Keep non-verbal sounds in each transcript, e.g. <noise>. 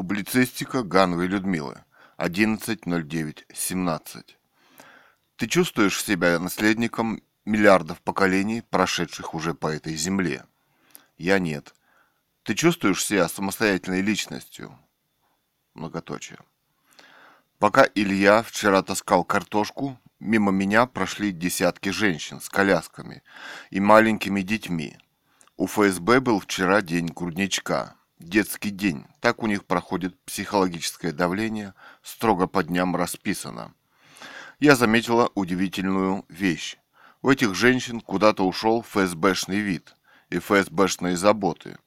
Публицистика Гановой Людмилы. 11.09.17. Ты чувствуешь себя наследником миллиардов поколений, прошедших уже по этой земле? Я нет. Ты чувствуешь себя самостоятельной личностью? Многоточие. Пока Илья вчера таскал картошку, мимо меня прошли десятки женщин с колясками и маленькими детьми. У ФСБ был вчера день грудничка, детский день. Так у них проходит психологическое давление, строго по дням расписано. Я заметила удивительную вещь. У этих женщин куда-то ушел ФСБшный вид и ФСБшные заботы.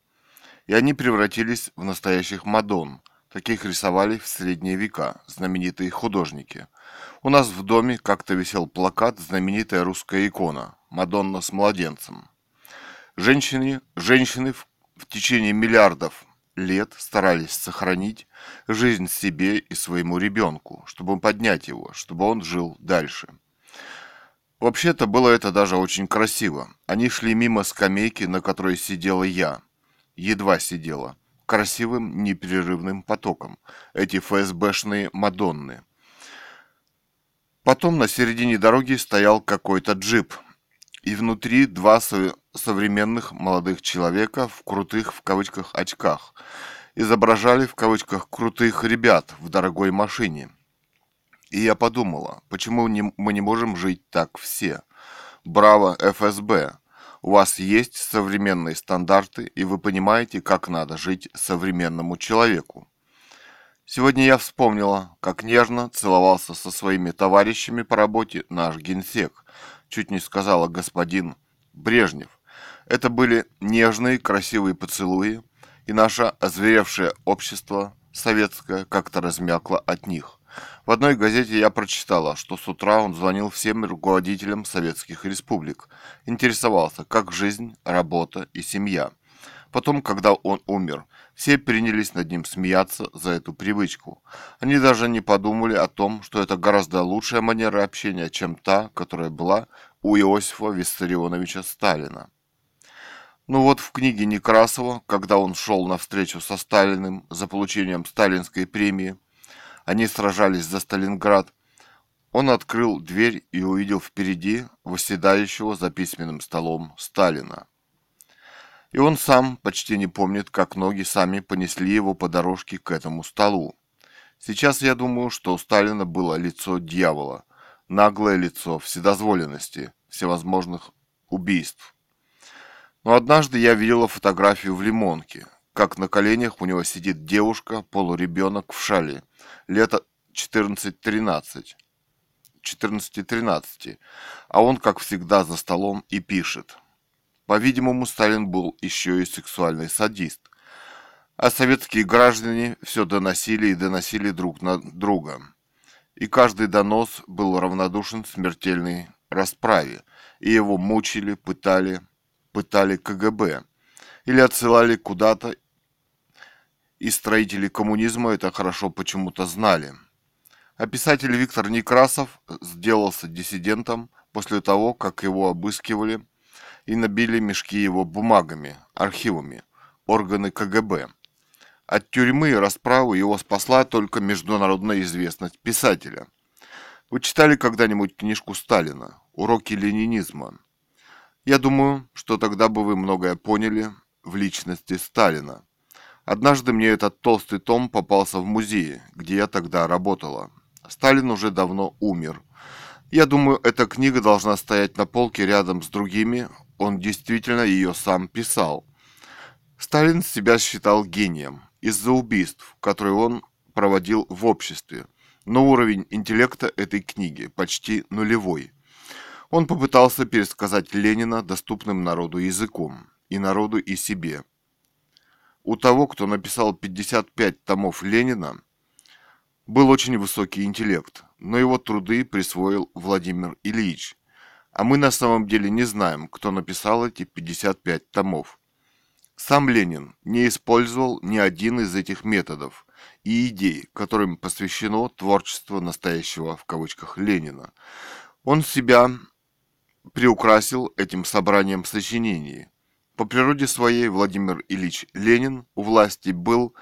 И они превратились в настоящих мадон. Таких рисовали в средние века знаменитые художники. У нас в доме как-то висел плакат знаменитая русская икона «Мадонна с младенцем». Женщины, женщины в, в течение миллиардов лет старались сохранить жизнь себе и своему ребенку, чтобы поднять его, чтобы он жил дальше. Вообще-то было это даже очень красиво. Они шли мимо скамейки, на которой сидела я. Едва сидела. Красивым непрерывным потоком. Эти ФСБшные Мадонны. Потом на середине дороги стоял какой-то джип. И внутри два современных молодых человека в крутых в кавычках очках изображали в кавычках крутых ребят в дорогой машине. И я подумала, почему не, мы не можем жить так все? Браво, ФСБ! У вас есть современные стандарты, и вы понимаете, как надо жить современному человеку. Сегодня я вспомнила, как нежно целовался со своими товарищами по работе наш генсек, чуть не сказала господин Брежнев. Это были нежные, красивые поцелуи, и наше озверевшее общество советское как-то размякло от них. В одной газете я прочитала, что с утра он звонил всем руководителям советских республик, интересовался, как жизнь, работа и семья. Потом, когда он умер, все принялись над ним смеяться за эту привычку. Они даже не подумали о том, что это гораздо лучшая манера общения, чем та, которая была у Иосифа Виссарионовича Сталина. Ну вот в книге Некрасова, когда он шел на встречу со Сталиным за получением сталинской премии, они сражались за Сталинград, он открыл дверь и увидел впереди восседающего за письменным столом Сталина. И он сам почти не помнит, как ноги сами понесли его по дорожке к этому столу. Сейчас я думаю, что у Сталина было лицо дьявола, наглое лицо вседозволенности, всевозможных убийств. Но однажды я видела фотографию в Лимонке, как на коленях у него сидит девушка, полуребенок в шале, лето 14-13. 14-13, а он, как всегда, за столом и пишет. По-видимому, Сталин был еще и сексуальный садист. А советские граждане все доносили и доносили друг на друга. И каждый донос был равнодушен смертельной расправе, и его мучили, пытали, пытали КГБ или отсылали куда-то, и строители коммунизма это хорошо почему-то знали. А писатель Виктор Некрасов сделался диссидентом после того, как его обыскивали и набили мешки его бумагами, архивами, органы КГБ. От тюрьмы и расправы его спасла только международная известность писателя. Вы читали когда-нибудь книжку Сталина «Уроки ленинизма»? Я думаю, что тогда бы вы многое поняли в личности Сталина. Однажды мне этот толстый том попался в музее, где я тогда работала. Сталин уже давно умер. Я думаю, эта книга должна стоять на полке рядом с другими. Он действительно ее сам писал. Сталин себя считал гением из-за убийств, которые он проводил в обществе. Но уровень интеллекта этой книги почти нулевой. Он попытался пересказать Ленина доступным народу языком, и народу, и себе. У того, кто написал 55 томов Ленина, был очень высокий интеллект, но его труды присвоил Владимир Ильич. А мы на самом деле не знаем, кто написал эти 55 томов. Сам Ленин не использовал ни один из этих методов и идей, которым посвящено творчество настоящего в кавычках Ленина. Он себя приукрасил этим собранием сочинений. По природе своей Владимир Ильич Ленин у власти был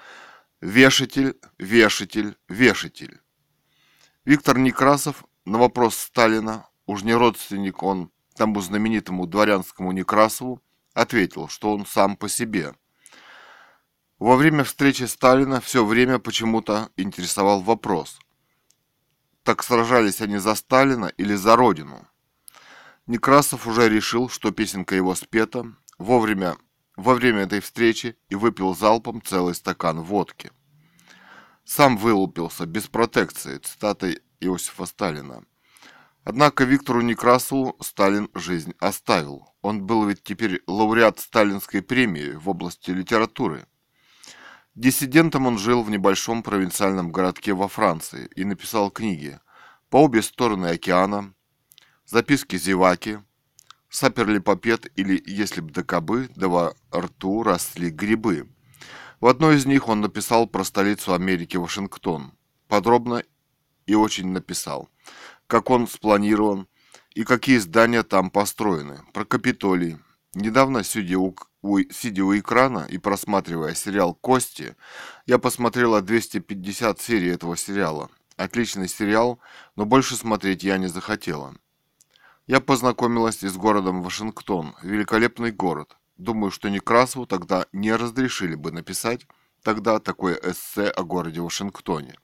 Вешатель, вешатель, вешатель. Виктор Некрасов на вопрос Сталина, уж не родственник он тому знаменитому дворянскому Некрасову, ответил, что он сам по себе. Во время встречи Сталина все время почему-то интересовал вопрос, так сражались они за Сталина или за Родину? Некрасов уже решил, что песенка его спета вовремя, во время этой встречи и выпил залпом целый стакан водки. Сам вылупился без протекции, цитатой Иосифа Сталина. Однако Виктору Некрасову Сталин жизнь оставил. Он был ведь теперь лауреат сталинской премии в области литературы. Диссидентом он жил в небольшом провинциальном городке во Франции и написал книги «По обе стороны океана», «Записки зеваки», «Саперлипопед» или «Если б до кобы, да во рту росли грибы». В одной из них он написал про столицу Америки Вашингтон. Подробно и очень написал, как он спланирован и какие здания там построены, про Капитолий. Недавно, сидя у, у, сидя у экрана и просматривая сериал «Кости», я посмотрела 250 серий этого сериала. Отличный сериал, но больше смотреть я не захотела. Я познакомилась и с городом Вашингтон, великолепный город. Думаю, что Некрасову тогда не разрешили бы написать тогда такое эссе о городе Вашингтоне.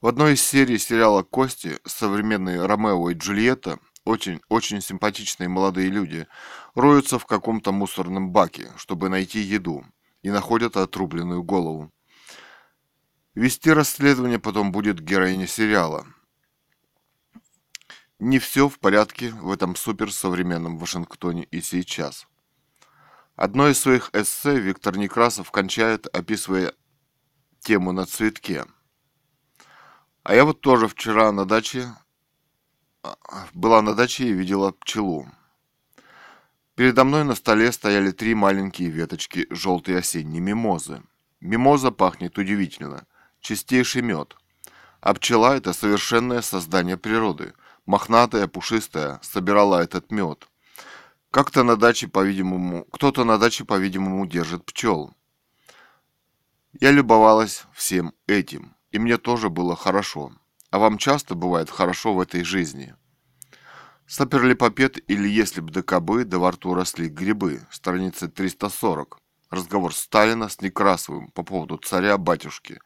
В одной из серий сериала «Кости» современные Ромео и Джульетта, очень, очень симпатичные молодые люди, роются в каком-то мусорном баке, чтобы найти еду, и находят отрубленную голову. Вести расследование потом будет героиня сериала. Не все в порядке в этом суперсовременном Вашингтоне и сейчас. Одно из своих эссе Виктор Некрасов кончает, описывая тему на цветке. А я вот тоже вчера на даче была на даче и видела пчелу. Передо мной на столе стояли три маленькие веточки желтой осенней мимозы. Мимоза пахнет удивительно. Чистейший мед. А пчела – это совершенное создание природы. Мохнатая, пушистая, собирала этот мед. Как-то на даче, по-видимому, кто-то на даче, по-видимому, держит пчел. Я любовалась всем этим, и мне тоже было хорошо. А вам часто бывает хорошо в этой жизни? Саперлипопед или если б ДКБ, да во рту росли грибы, страница 340. Разговор Сталина с Некрасовым по поводу царя-батюшки.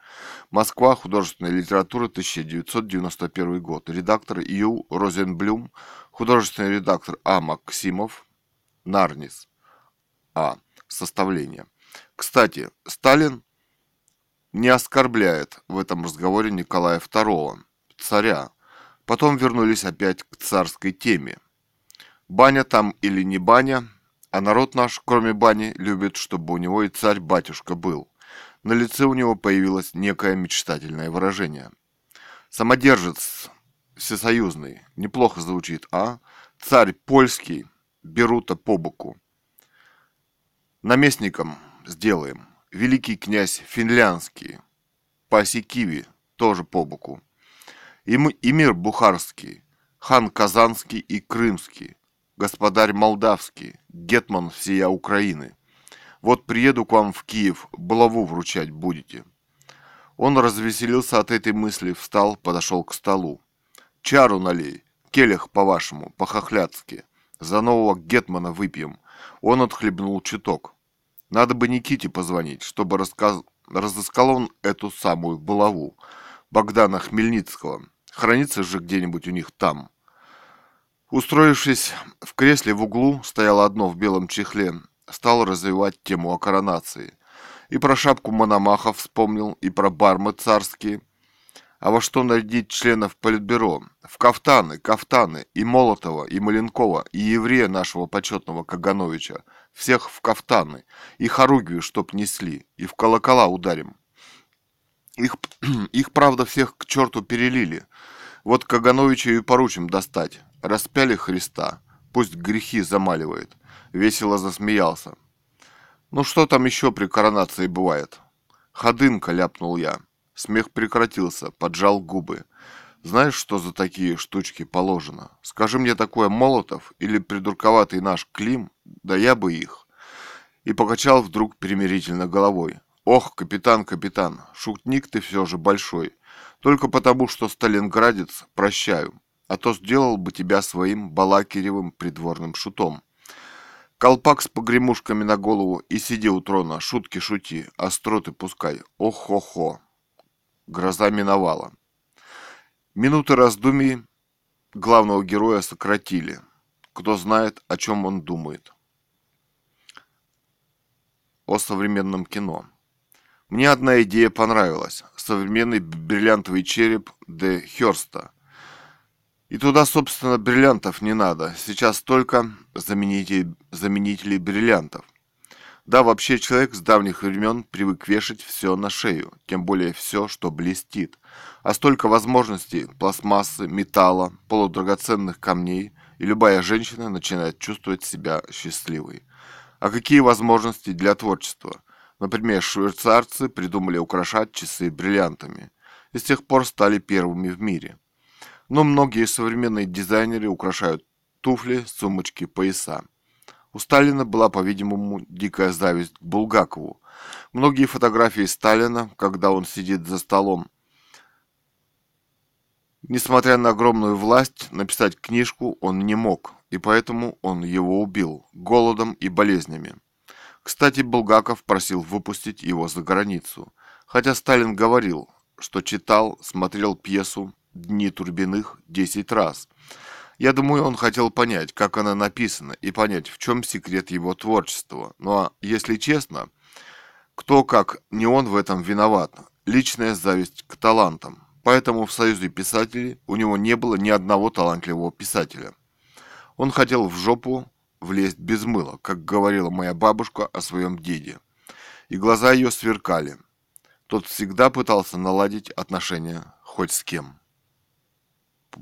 Москва, художественная литература, 1991 год. Редактор Ю. Розенблюм, художественный редактор А. Максимов, Нарнис. А. Составление. Кстати, Сталин не оскорбляет в этом разговоре Николая II, царя, Потом вернулись опять к царской теме. Баня там или не баня, а народ наш, кроме бани, любит, чтобы у него и царь-батюшка был. На лице у него появилось некое мечтательное выражение. Самодержец всесоюзный, неплохо звучит, а? Царь польский, берута по боку. Наместником сделаем. Великий князь финляндский, Паси Киви, тоже по боку и, мы, и мир бухарский, хан Казанский и Крымский, господарь Молдавский, гетман всея Украины. Вот приеду к вам в Киев, булаву вручать будете. Он развеселился от этой мысли, встал, подошел к столу. Чару налей, келях по-вашему, по-хохляцки. За нового гетмана выпьем. Он отхлебнул чуток. Надо бы Никите позвонить, чтобы рассказ... разыскал он эту самую булаву. Богдана Хмельницкого. Хранится же где-нибудь у них там. Устроившись в кресле в углу, стояло одно в белом чехле, стал развивать тему о коронации. И про шапку Мономаха вспомнил, и про бармы царские. А во что нарядить членов Политбюро? В кафтаны, кафтаны, и Молотова, и Маленкова, и еврея нашего почетного Кагановича. Всех в кафтаны, и хоругвию, чтоб несли, и в колокола ударим. Их, <clears throat> их, правда, всех к черту перелили. Вот Кагановича и поручим достать. Распяли Христа. Пусть грехи замаливает. Весело засмеялся. Ну что там еще при коронации бывает? Ходынка, ляпнул я. Смех прекратился, поджал губы. Знаешь, что за такие штучки положено? Скажи мне такое Молотов или придурковатый наш Клим, да я бы их. И покачал вдруг примирительно головой. Ох, капитан, капитан, шутник ты все же большой. Только потому, что сталинградец, прощаю, а то сделал бы тебя своим балакиревым придворным шутом. Колпак с погремушками на голову и сиди у трона, шутки шути, остроты пускай. Ох-хо-хо. Гроза миновала. Минуты раздумий главного героя сократили. Кто знает, о чем он думает. О современном кино. Мне одна идея понравилась. Современный бриллиантовый череп Де Хёрста. И туда, собственно, бриллиантов не надо. Сейчас только заменители, заменители бриллиантов. Да, вообще человек с давних времен привык вешать все на шею, тем более все, что блестит. А столько возможностей пластмассы, металла, полудрагоценных камней, и любая женщина начинает чувствовать себя счастливой. А какие возможности для творчества? Например, швейцарцы придумали украшать часы бриллиантами и с тех пор стали первыми в мире. Но многие современные дизайнеры украшают туфли, сумочки, пояса. У Сталина была, по-видимому, дикая зависть к Булгакову. Многие фотографии Сталина, когда он сидит за столом, Несмотря на огромную власть, написать книжку он не мог, и поэтому он его убил голодом и болезнями. Кстати, Булгаков просил выпустить его за границу, хотя Сталин говорил, что читал, смотрел пьесу «Дни Турбиных» десять раз. Я думаю, он хотел понять, как она написана, и понять, в чем секрет его творчества. Ну а если честно, кто как не он в этом виноват. Личная зависть к талантам. Поэтому в Союзе писателей у него не было ни одного талантливого писателя. Он хотел в жопу влезть без мыла, как говорила моя бабушка о своем деде. И глаза ее сверкали. Тот всегда пытался наладить отношения хоть с кем.